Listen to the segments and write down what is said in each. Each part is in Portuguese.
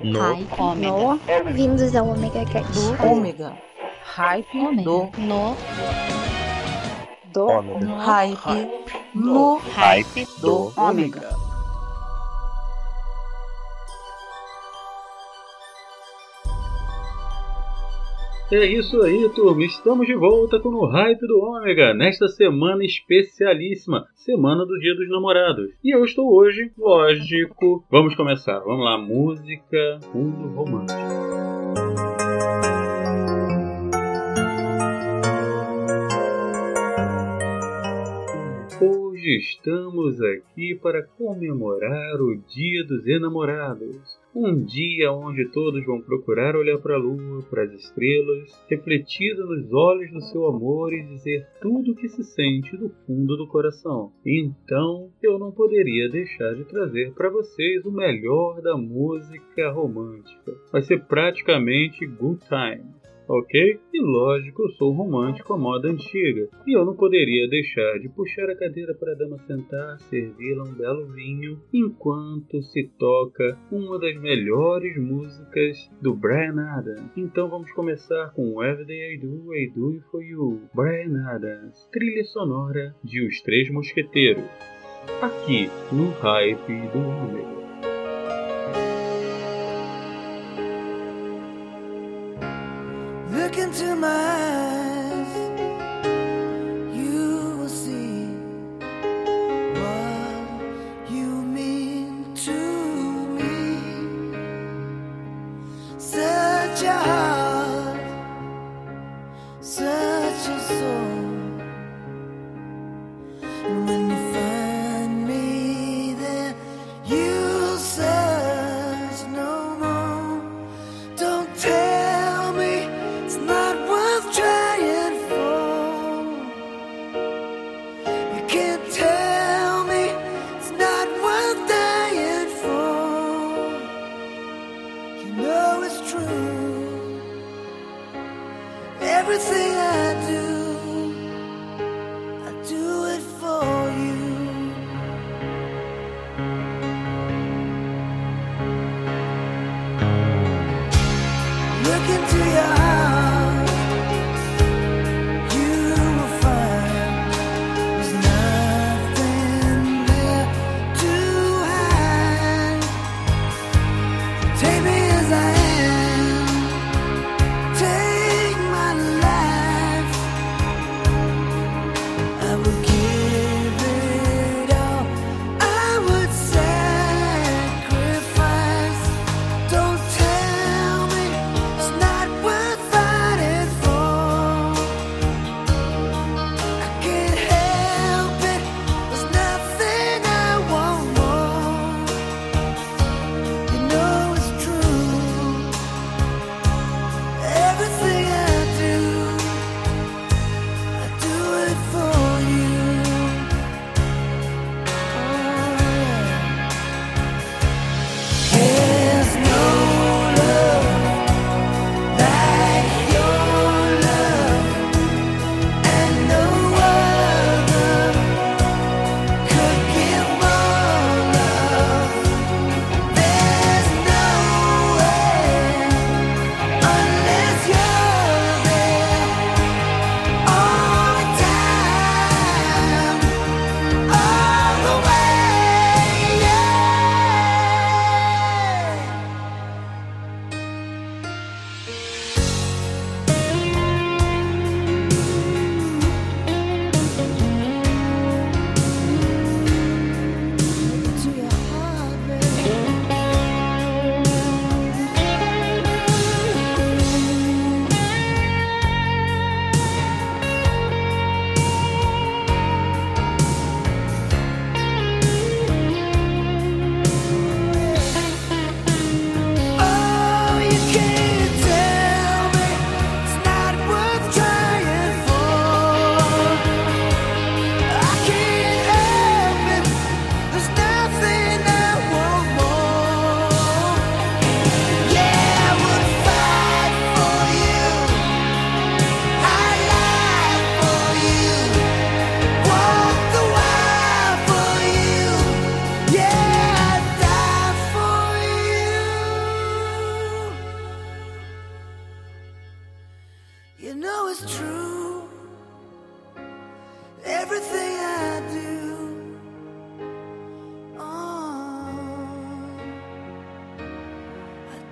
No. Hype. Ômega. Bem-vindos ao Omega Cast. Do ômega. Hype Ômega. do No. Do Ômega. No. hype no Hype. do ômega. É isso aí, turma. Estamos de volta com o Hype do Ômega, nesta semana especialíssima, semana do Dia dos Namorados. E eu estou hoje, lógico. Vamos começar. Vamos lá, música, fundo romântico. Hoje estamos aqui para comemorar o Dia dos Enamorados. Um dia onde todos vão procurar olhar para a lua, para as estrelas, refletido nos olhos do seu amor e dizer tudo o que se sente do fundo do coração. Então, eu não poderia deixar de trazer para vocês o melhor da música romântica. Vai ser praticamente Good Time ok? E lógico, eu sou romântico à moda antiga, e eu não poderia deixar de puxar a cadeira para a dama sentar, servi-la um belo vinho, enquanto se toca uma das melhores músicas do Brian Adams. Então vamos começar com Everyday I Do, I Do It For You, Brian Adams, trilha sonora de Os Três Mosqueteiros, aqui no Hype do Ômega. Into my eyes, you will see what you mean to me. Such a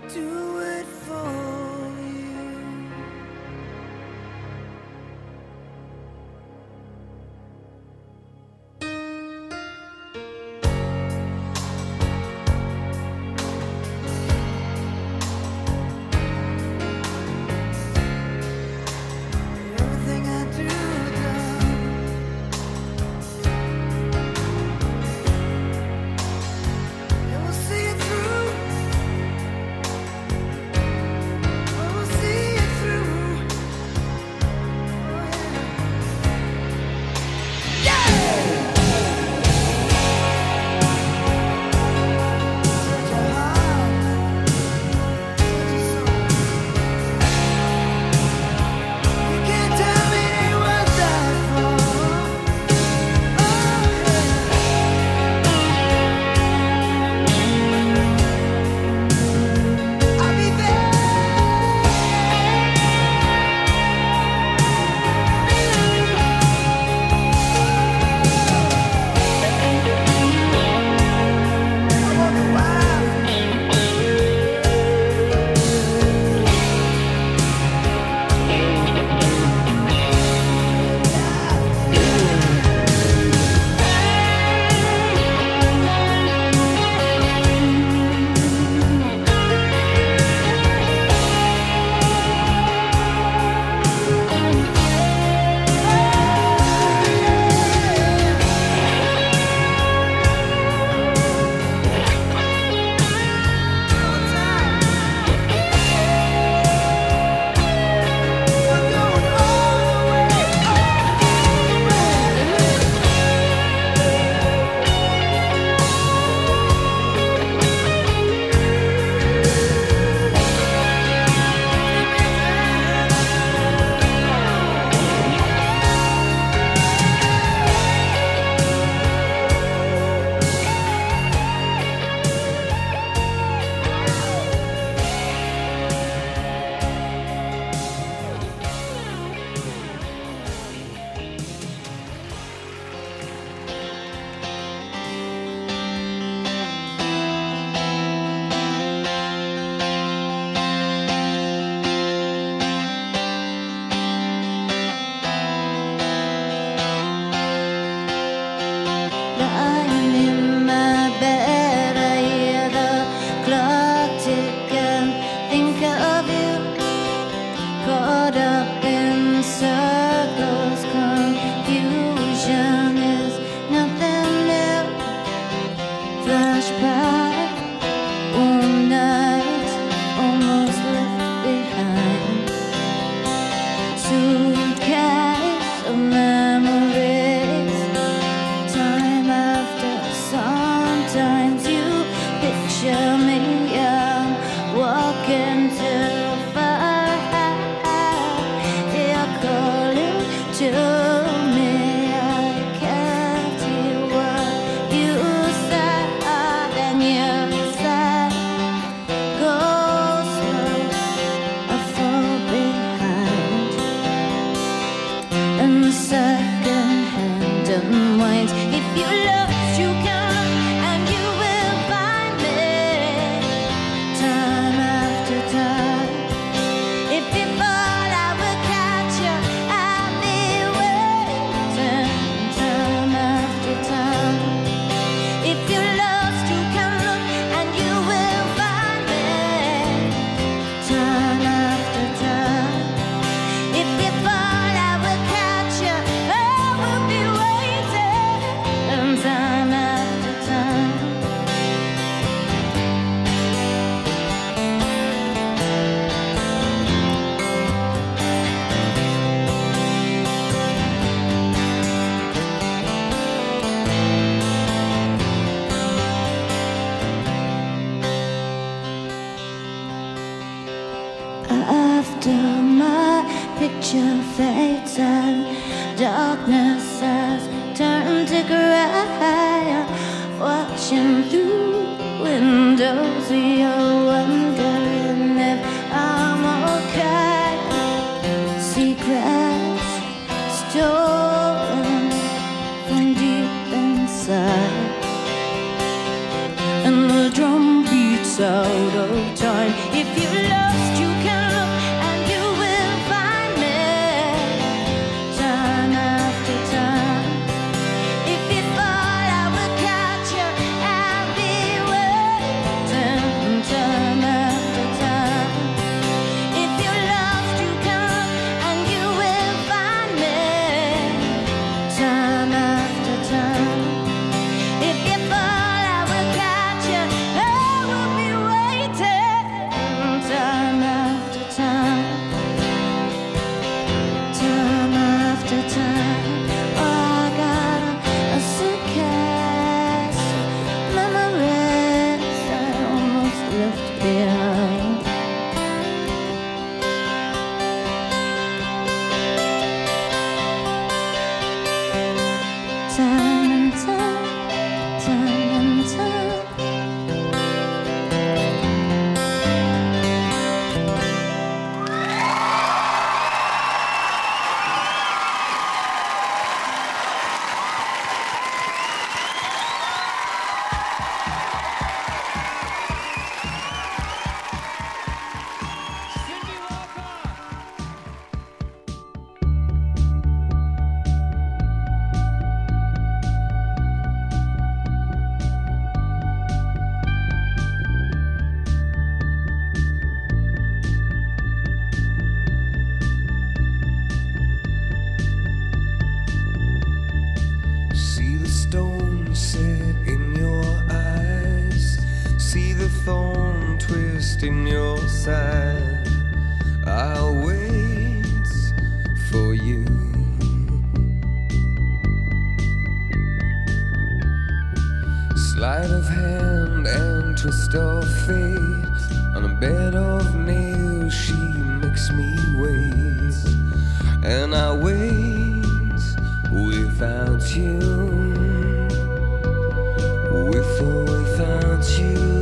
do And I wait without you. With or without you.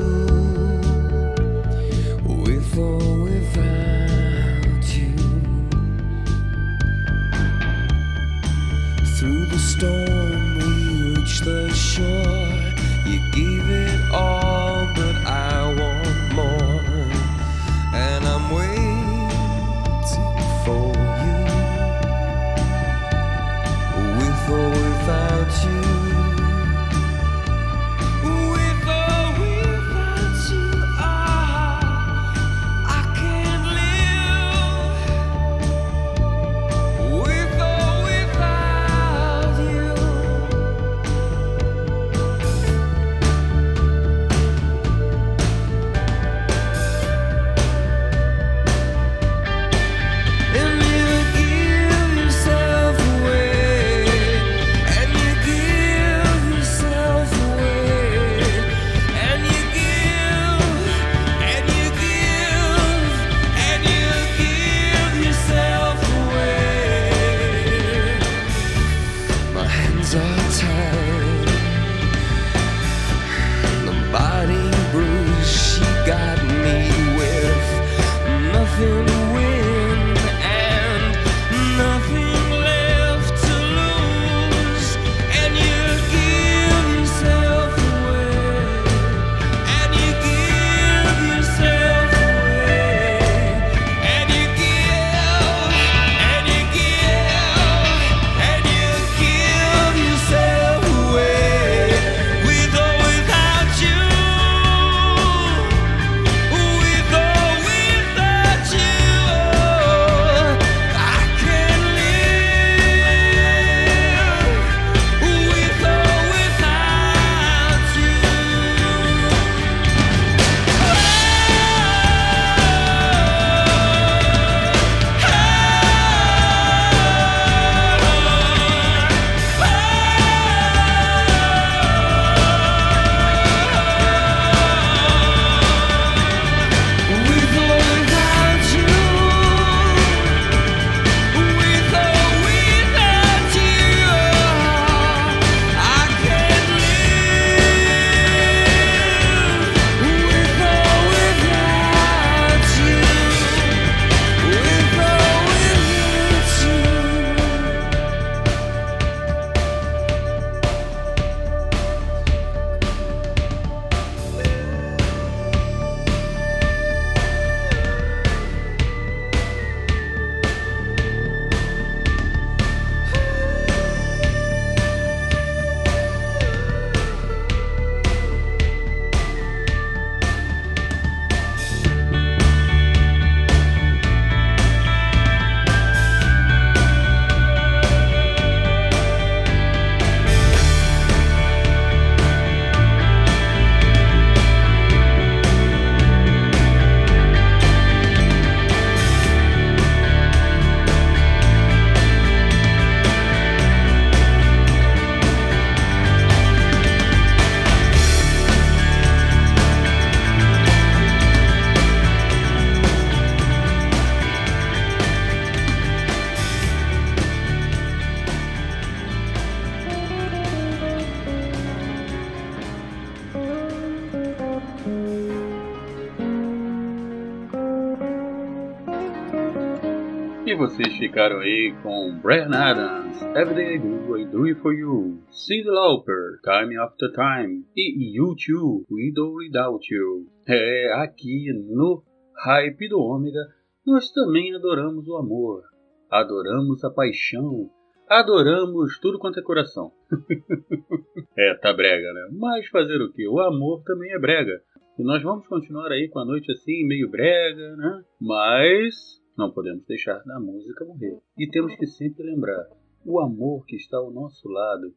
Vocês ficaram aí com Brian Adams, Everyday I Do, I Do It For You, Cyndi Lauper, Time After Time e U2, With or Without You. É, aqui no Hype do Ômega, nós também adoramos o amor, adoramos a paixão, adoramos tudo quanto é coração. é, tá brega, né? Mas fazer o que? O amor também é brega. E nós vamos continuar aí com a noite assim, meio brega, né? Mas não podemos deixar a música morrer. E temos que sempre lembrar: o amor que está ao nosso lado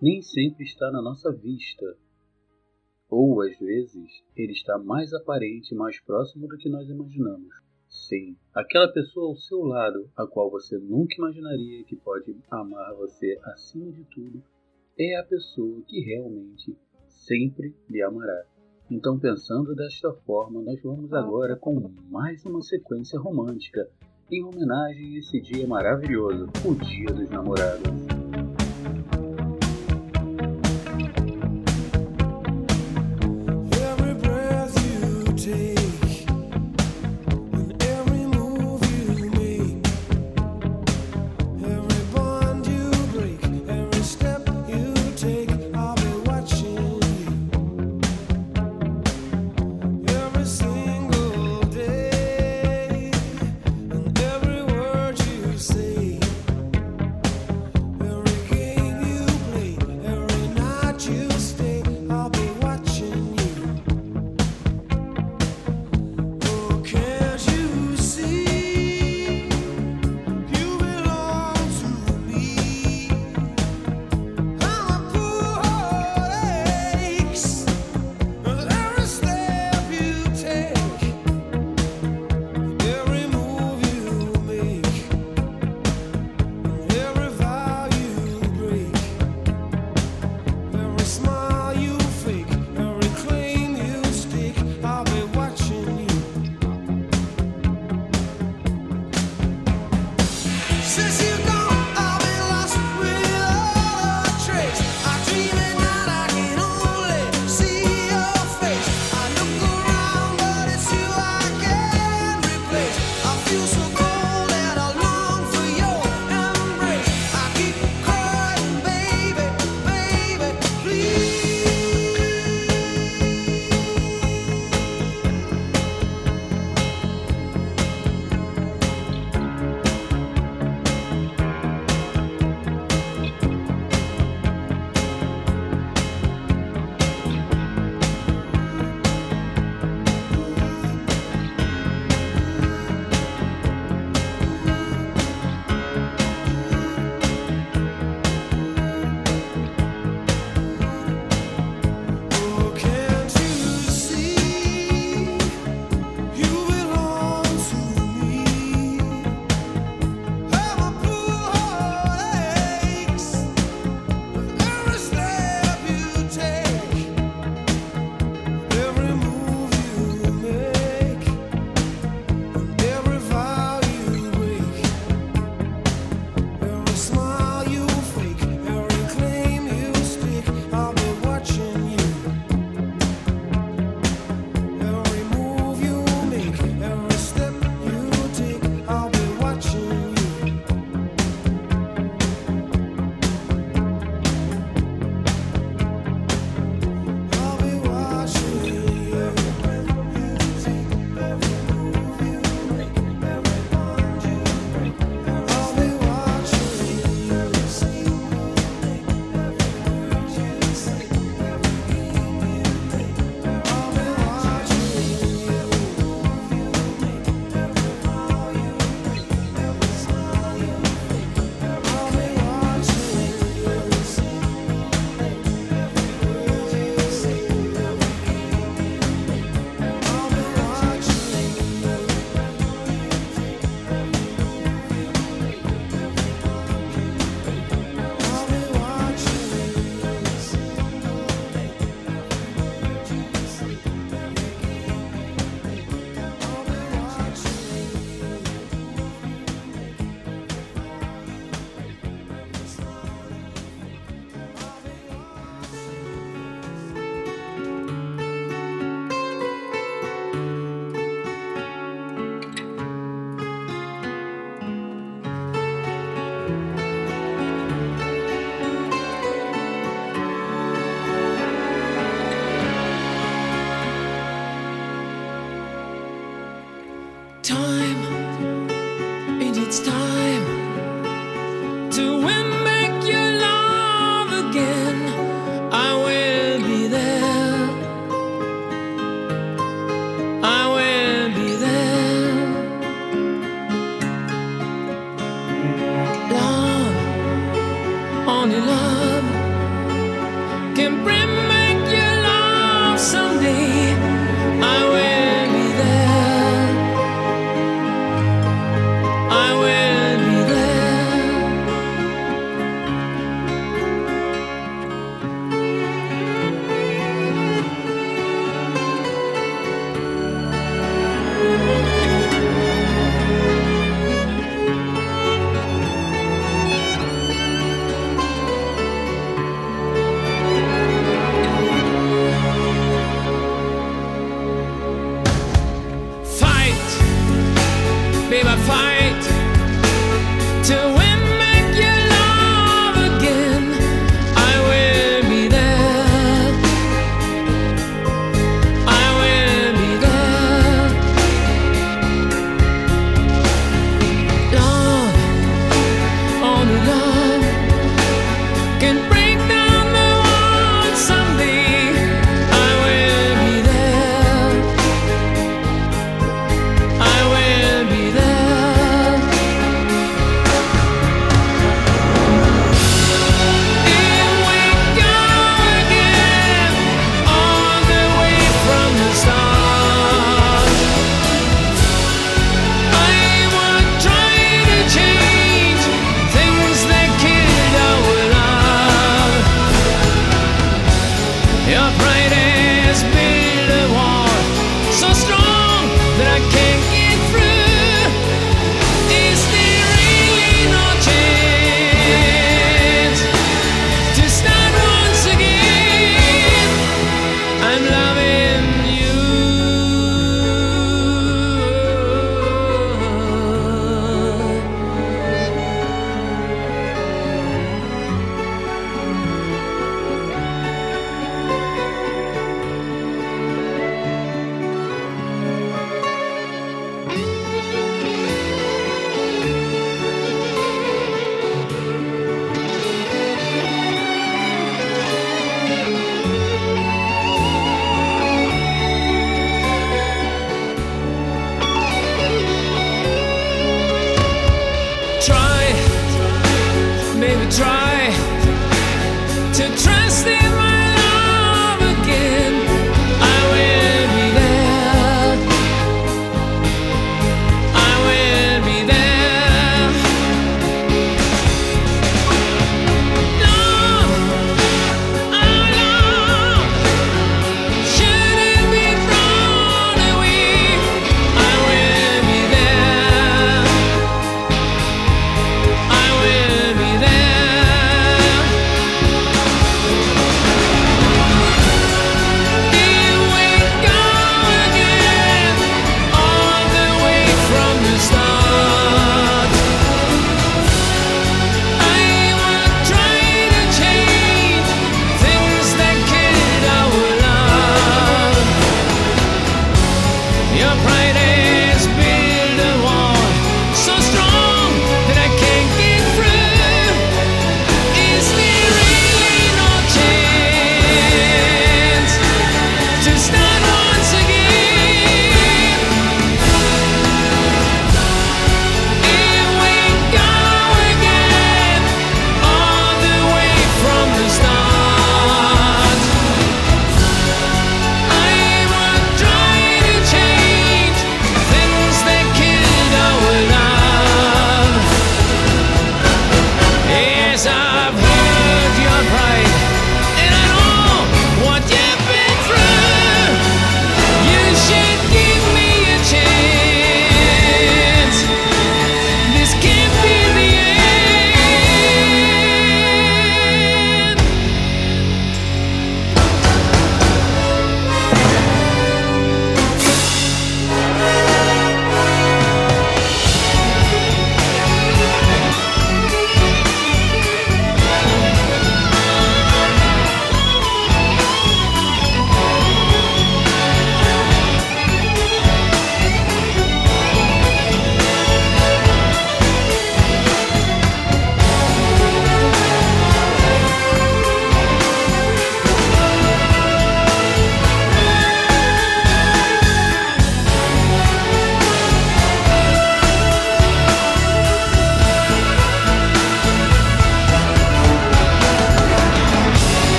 nem sempre está na nossa vista. Ou às vezes ele está mais aparente, mais próximo do que nós imaginamos. Sim, aquela pessoa ao seu lado, a qual você nunca imaginaria que pode amar você acima de tudo, é a pessoa que realmente sempre lhe amará. Então, pensando desta forma, nós vamos agora com mais uma sequência romântica, em homenagem a esse dia maravilhoso, o Dia dos Namorados.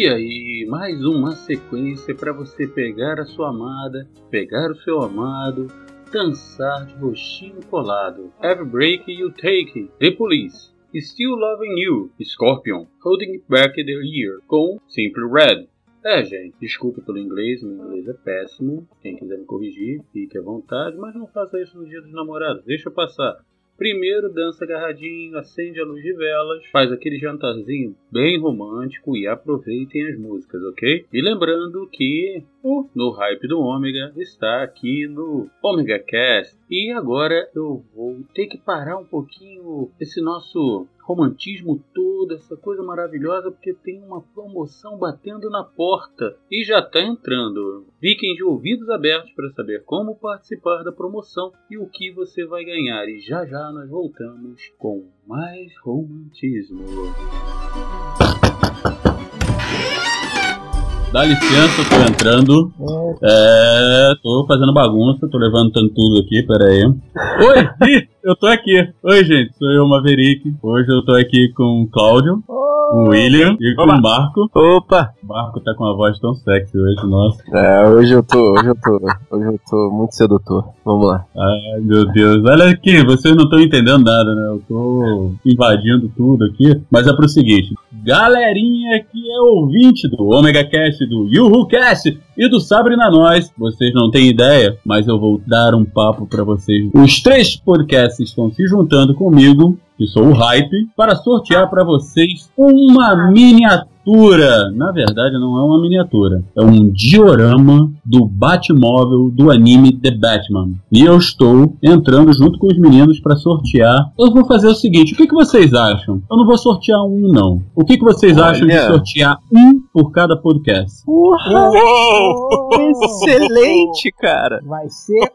E aí, mais uma sequência para você pegar a sua amada, pegar o seu amado, dançar de roxinho colado. Every break you take, The Police. Still Loving You, Scorpion, Holding Back the Year, com Simple Red. É, gente, desculpe pelo inglês, meu inglês é péssimo. Quem quiser me corrigir, fique à vontade, mas não faça isso no dia dos namorados, deixa eu passar. Primeiro dança agarradinho, acende a luz de velas, faz aquele jantarzinho bem romântico e aproveitem as músicas, ok? E lembrando que o No Hype do Ômega está aqui no Omega Cast. E agora eu vou ter que parar um pouquinho esse nosso romantismo todo, essa coisa maravilhosa, porque tem uma promoção batendo na porta e já está entrando. Fiquem de ouvidos abertos para saber como participar da promoção e o que você vai ganhar. E já já nós voltamos com mais romantismo. Dá licença, eu tô entrando. É, tô fazendo bagunça, tô levantando tudo aqui, pera aí. Oi, Ih, eu tô aqui. Oi, gente, sou eu, Maverick. Hoje eu tô aqui com o Cláudio, o William e com o Marco. Opa! O Marco tá com uma voz tão sexy hoje, nossa. É, hoje eu tô, hoje eu tô, hoje eu tô muito sedutor. Vamos lá. Ai, meu Deus. Olha aqui, vocês não estão entendendo nada, né? Eu tô invadindo tudo aqui. Mas é pro seguinte: galerinha que é ouvinte do Omega Cast, do Yuhu Cast e do Sabre na Nós, vocês não têm ideia, mas eu vou dar um papo pra vocês. Os três podcasts estão se juntando comigo, que sou o Hype, para sortear pra vocês uma miniatura. Na verdade, não é uma miniatura, é um diorama do Batmóvel do anime The Batman. E eu estou entrando junto com os meninos para sortear. Eu vou fazer o seguinte: o que, que vocês acham? Eu não vou sortear um, não. O que, que vocês acham de Olha. sortear um por cada podcast? Excelente, cara! Vai ser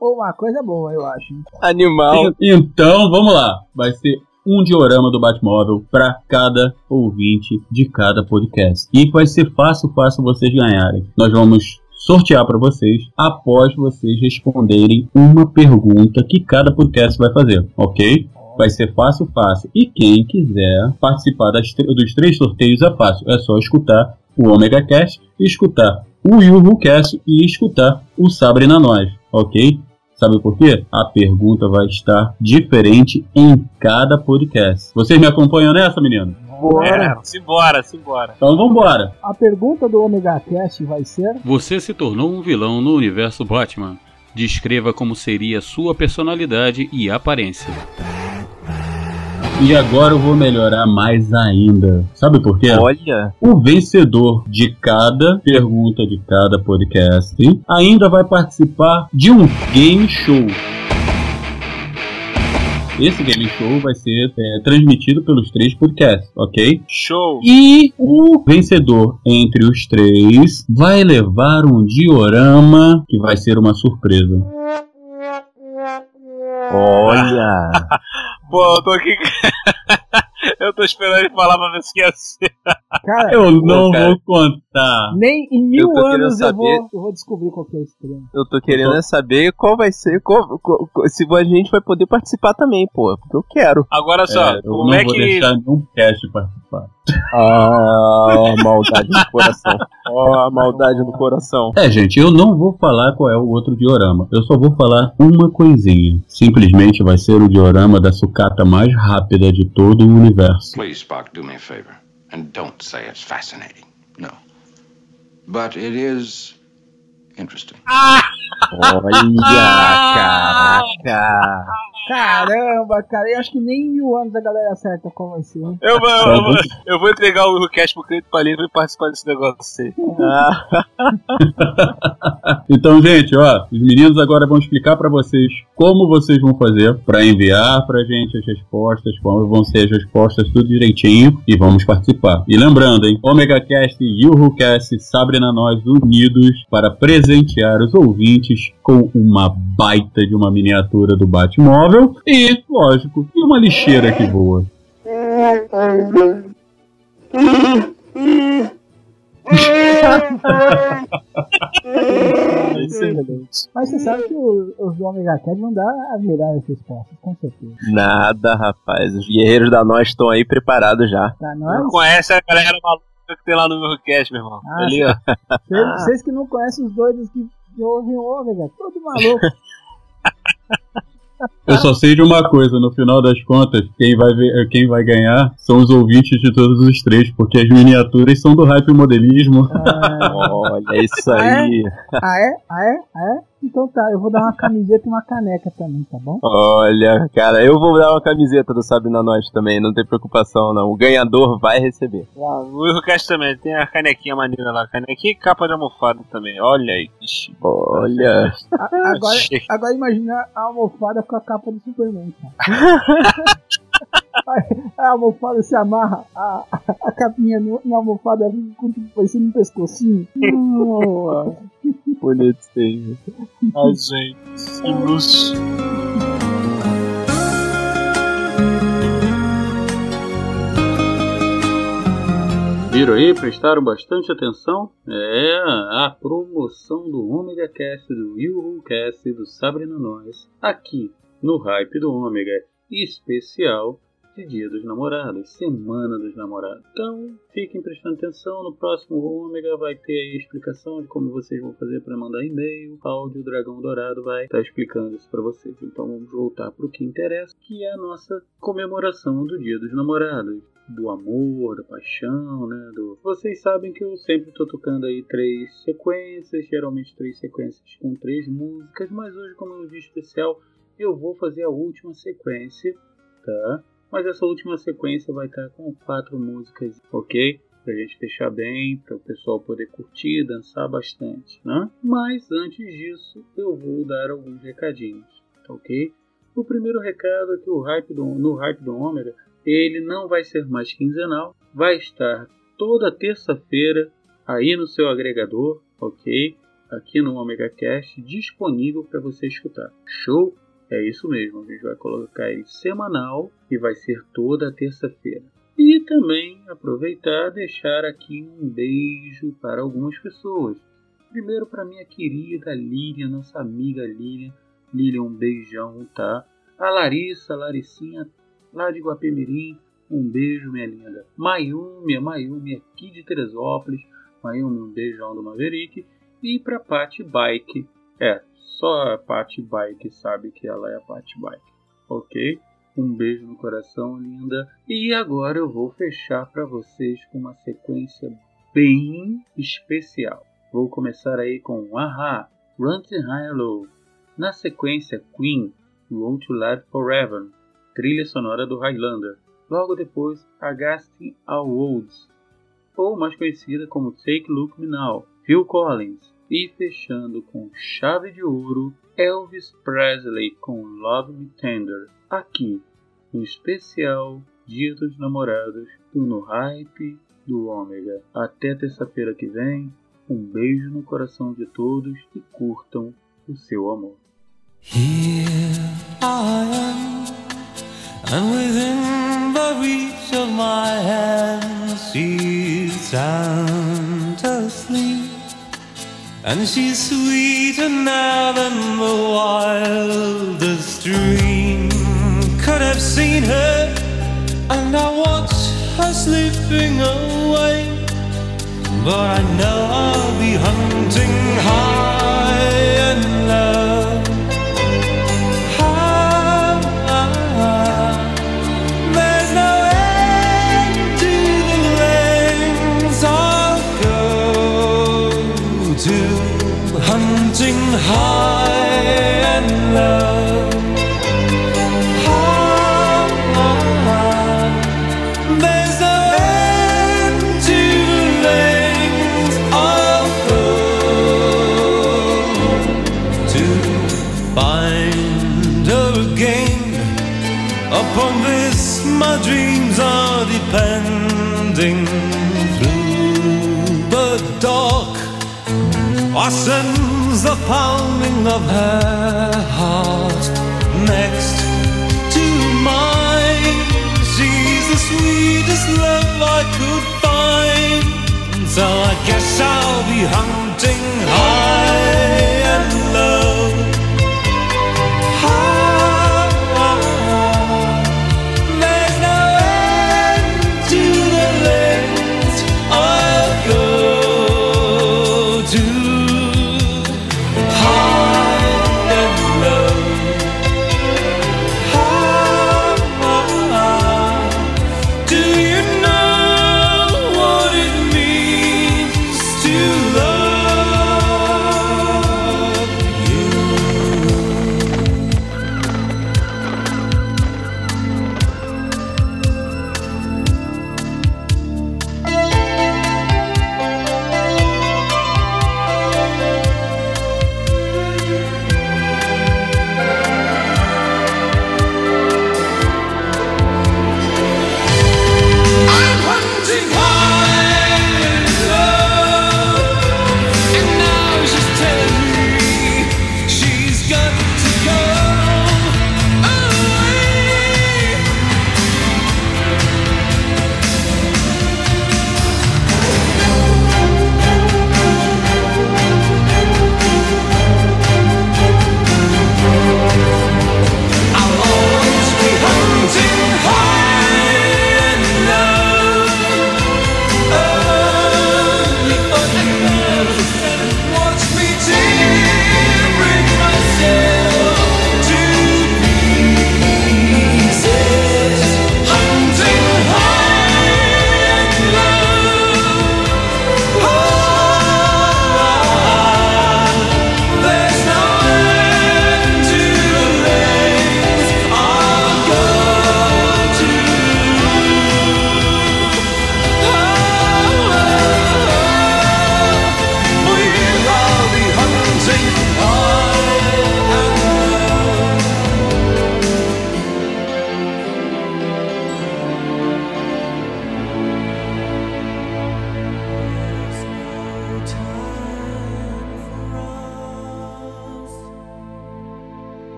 uma coisa boa, eu acho. Animal. Então, vamos lá. Vai ser um diorama do Batmóvel para cada ouvinte de cada podcast. E vai ser fácil, fácil vocês ganharem. Nós vamos sortear para vocês após vocês responderem uma pergunta que cada podcast vai fazer, ok? Vai ser fácil, fácil. E quem quiser participar dos três sorteios é fácil. É só escutar o Omega Cast, escutar o Yuhu Cast e escutar o Sabre na Nós, ok? Sabe por quê? A pergunta vai estar diferente em cada podcast. Vocês me acompanham nessa, menino? Bora. simbora, simbora. Então vambora! A pergunta do Omega Cast vai ser: Você se tornou um vilão no universo Batman. Descreva como seria sua personalidade e aparência. E agora eu vou melhorar mais ainda. Sabe por quê? Olha, O vencedor de cada pergunta de cada podcast ainda vai participar de um game show. Esse game show vai ser é, transmitido pelos três podcasts, ok? show. E o vencedor entre os três vai levar um diorama que vai ser uma surpresa. Olha. Pô, eu tô aqui. eu tô esperando ele falar pra ver se ia ser. Cara, Eu não cara. vou contar. nem em mil Eu tô anos eu saber- vou, eu vou descobrir qual que é esse trem. Eu tô querendo é saber qual vai ser, qual- qual- qual- se a gente vai poder participar também, pô. Porque eu quero. Agora só, É, eu como não é vou que. deixar nenhum cast participar. Ah, maldade no coração. Ó, a maldade no coração. É, gente, eu não vou falar qual é o outro diorama. Eu só vou falar uma coisinha. Simplesmente vai ser o diorama da sucata mais rápida de todo o universo. Please, Spock, do me a favor. And don't say it's fascinating. No. But it is interesting. Olha, caraca. Caramba, cara, eu acho que nem em mil anos a galera acerta qual vai ser. hein? Eu vou, eu, vou, eu vou entregar o request pro Cleito Palino ele participar desse negócio aí. Ah, Então, gente, ó, os meninos agora vão explicar pra vocês como vocês vão fazer pra enviar pra gente as respostas, como vão ser as respostas, tudo direitinho e vamos participar. E lembrando, hein, Omega Cast e YuhuCast Sabre na Nós unidos para presentear os ouvintes com uma baita de uma miniatura do Batmóvel e, lógico, e uma lixeira que voa. excelente. Mas você sabe que o- os do Omega Cast vão dar as melhores respostas, com certeza. Nada, rapaz. Os guerreiros da nós estão aí preparados já. Tá, Não nós? conhece a galera maluca que tem lá no meu cast, meu irmão. Ah, Ali, ó. Vocês vocês que não conhecem os doidos que, que ouvem o Ômega, todo maluco. Eu só sei de uma coisa, no final das contas, quem vai, ver, quem vai ganhar são os ouvintes de todos os três, porque as miniaturas são do hype modelismo. Olha é isso aí. Ah, é? Ah, é? Ah, é? Então tá, eu vou dar uma camiseta e uma caneca também, tá bom? Olha, cara, eu vou dar uma camiseta do Sabe na Nós também, não tem preocupação não. O ganhador vai receber. O Eurocast também, tem a canequinha maneira lá. Canequinha e capa de almofada também. Olha aí. Ixi. Olha. Agora, agora imagina a almofada com a capa do Superman, cara. A almofada se amarra, a, a capinha no- na almofada fica com- parecendo um pescocinho. Nossa. Bonitinho. Ai, gente. Que luxo. Viram aí? Prestaram bastante atenção? É, a promoção do Omega Cast, do Will Cast e do Sabrina Nós, aqui no Hype do Ômega, especial de Dia dos Namorados, Semana dos Namorados. Então, fiquem prestando atenção, no próximo Ômega vai ter aí a explicação de como vocês vão fazer para mandar e-mail, áudio, Dragão Dourado vai estar explicando isso para vocês. Então vamos voltar para o que interessa, que é a nossa comemoração do Dia dos Namorados do amor, da paixão, né? Do... Vocês sabem que eu sempre estou tocando aí três sequências, geralmente três sequências com três músicas, mas hoje, como é um dia especial, eu vou fazer a última sequência, tá? Mas essa última sequência vai estar com quatro músicas, ok? Pra gente fechar bem, para o pessoal poder curtir, dançar bastante, né? Mas antes disso, eu vou dar alguns recadinhos, tá ok? O primeiro recado é que o hype do, no Hype do Ômega ele não vai ser mais quinzenal, vai estar toda terça-feira aí no seu agregador, ok? Aqui no Omega Cast, disponível para você escutar. Show? É isso mesmo, a gente vai colocar ele semanal e vai ser toda terça-feira. E também aproveitar deixar aqui um beijo para algumas pessoas. Primeiro para minha querida Lilian, nossa amiga Lilian. Lilian, um beijão, tá? A Larissa, Laricinha, lá de Guapemirim. Um beijo, minha linda. Mayumi, a Mayumi aqui de Teresópolis. Mayumi, um beijão do Maverick. E pra Pat Bike. É, só a Pat Bike sabe que ela é a Pat Bike. Ok? Um beijo no coração, linda. E agora eu vou fechar para vocês com uma sequência bem especial. Vou começar aí com Aha, Run to High. Na sequência, Queen, Road to Life Forever, trilha sonora do Highlander. Logo depois, Agastin Awards, ou mais conhecida como Take Look Me Now, Phil Collins. E fechando com chave de ouro, Elvis Presley com Love Me Tender, aqui no especial Dia dos Namorados do No Hype do Ômega. Até terça-feira que vem, um beijo no coração de todos e curtam o seu amor. Here I am, and within the reach of my hand, she's sound asleep, and she's sweeter now than the wildest dream could have seen her. And I watch her slipping away, but I know I'll be hunting high and low.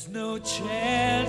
There's no chance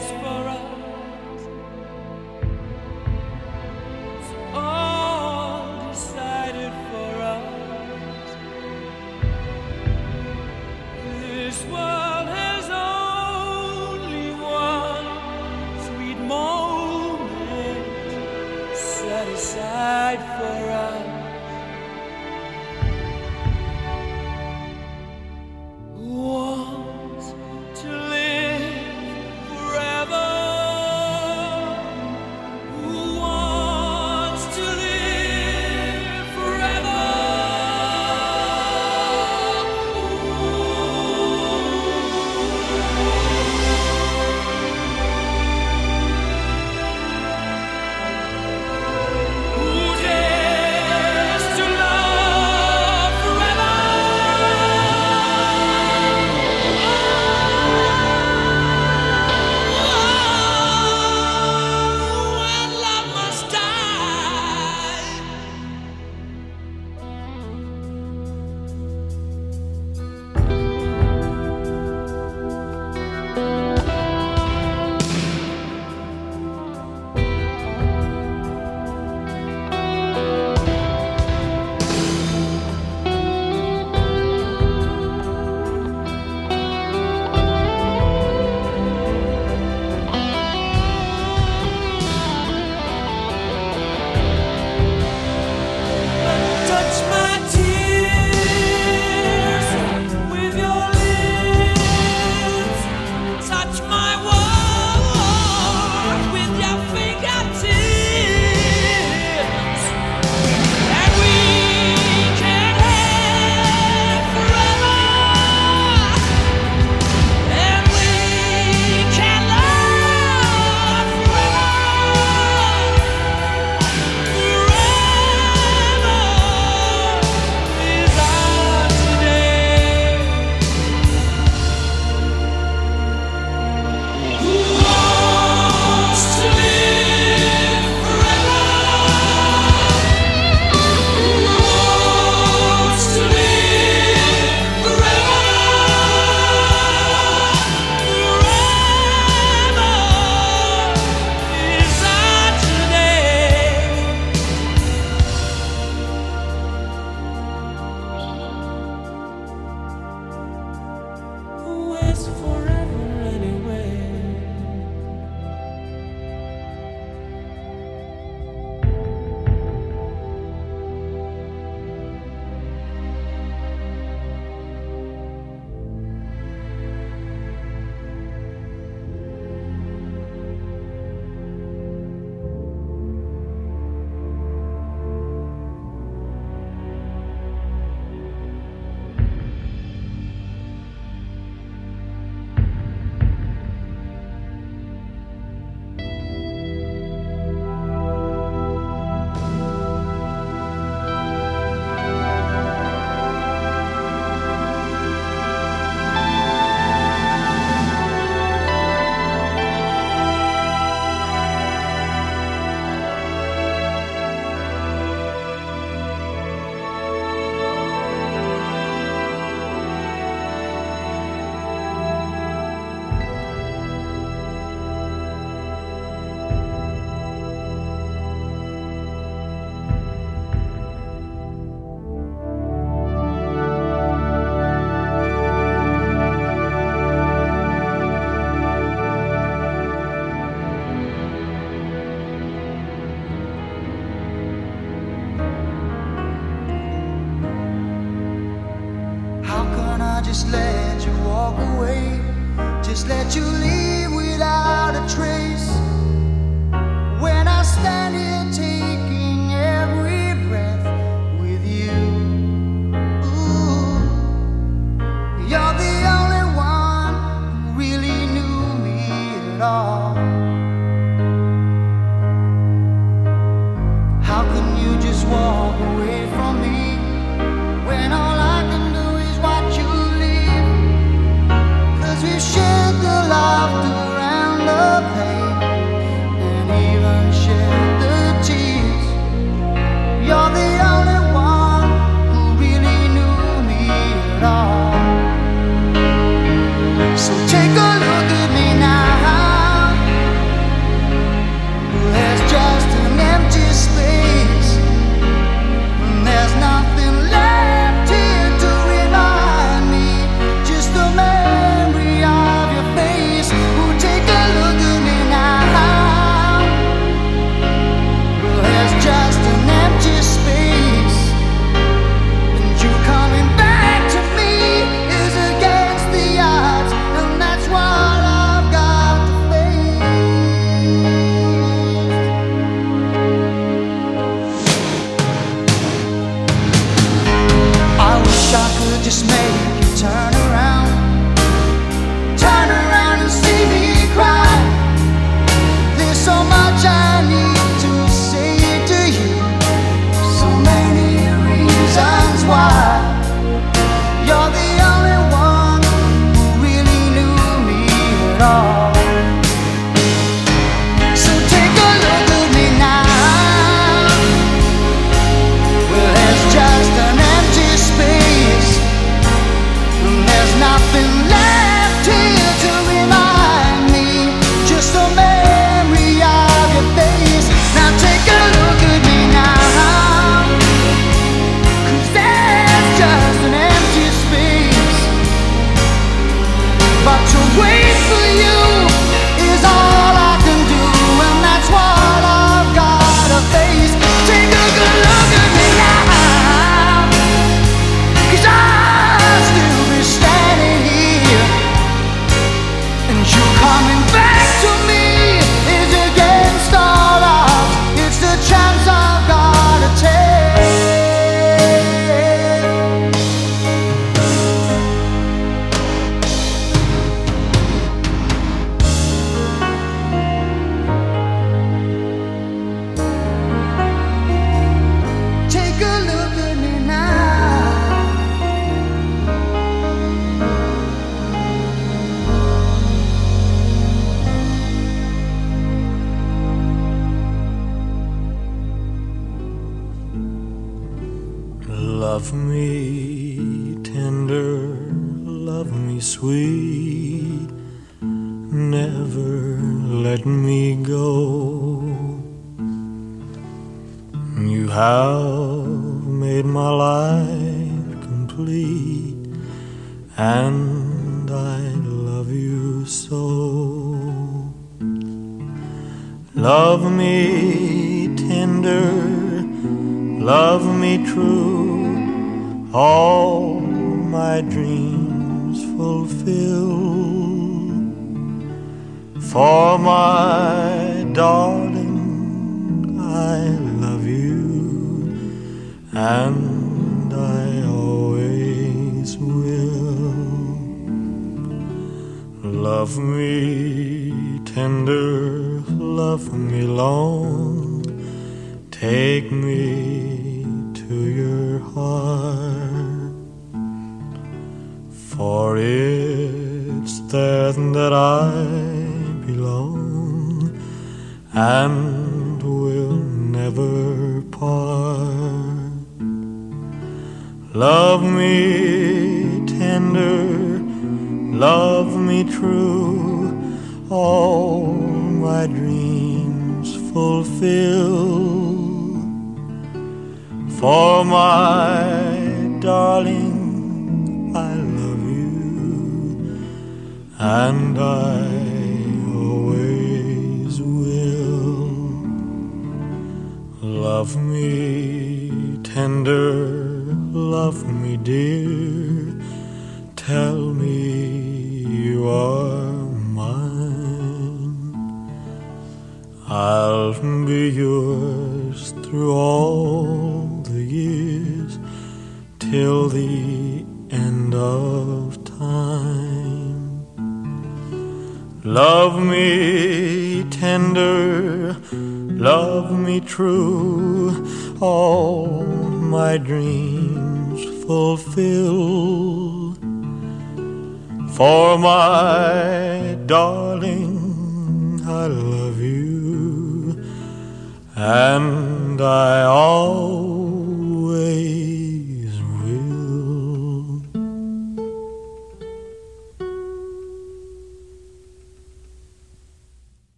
take me